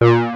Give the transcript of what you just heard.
No.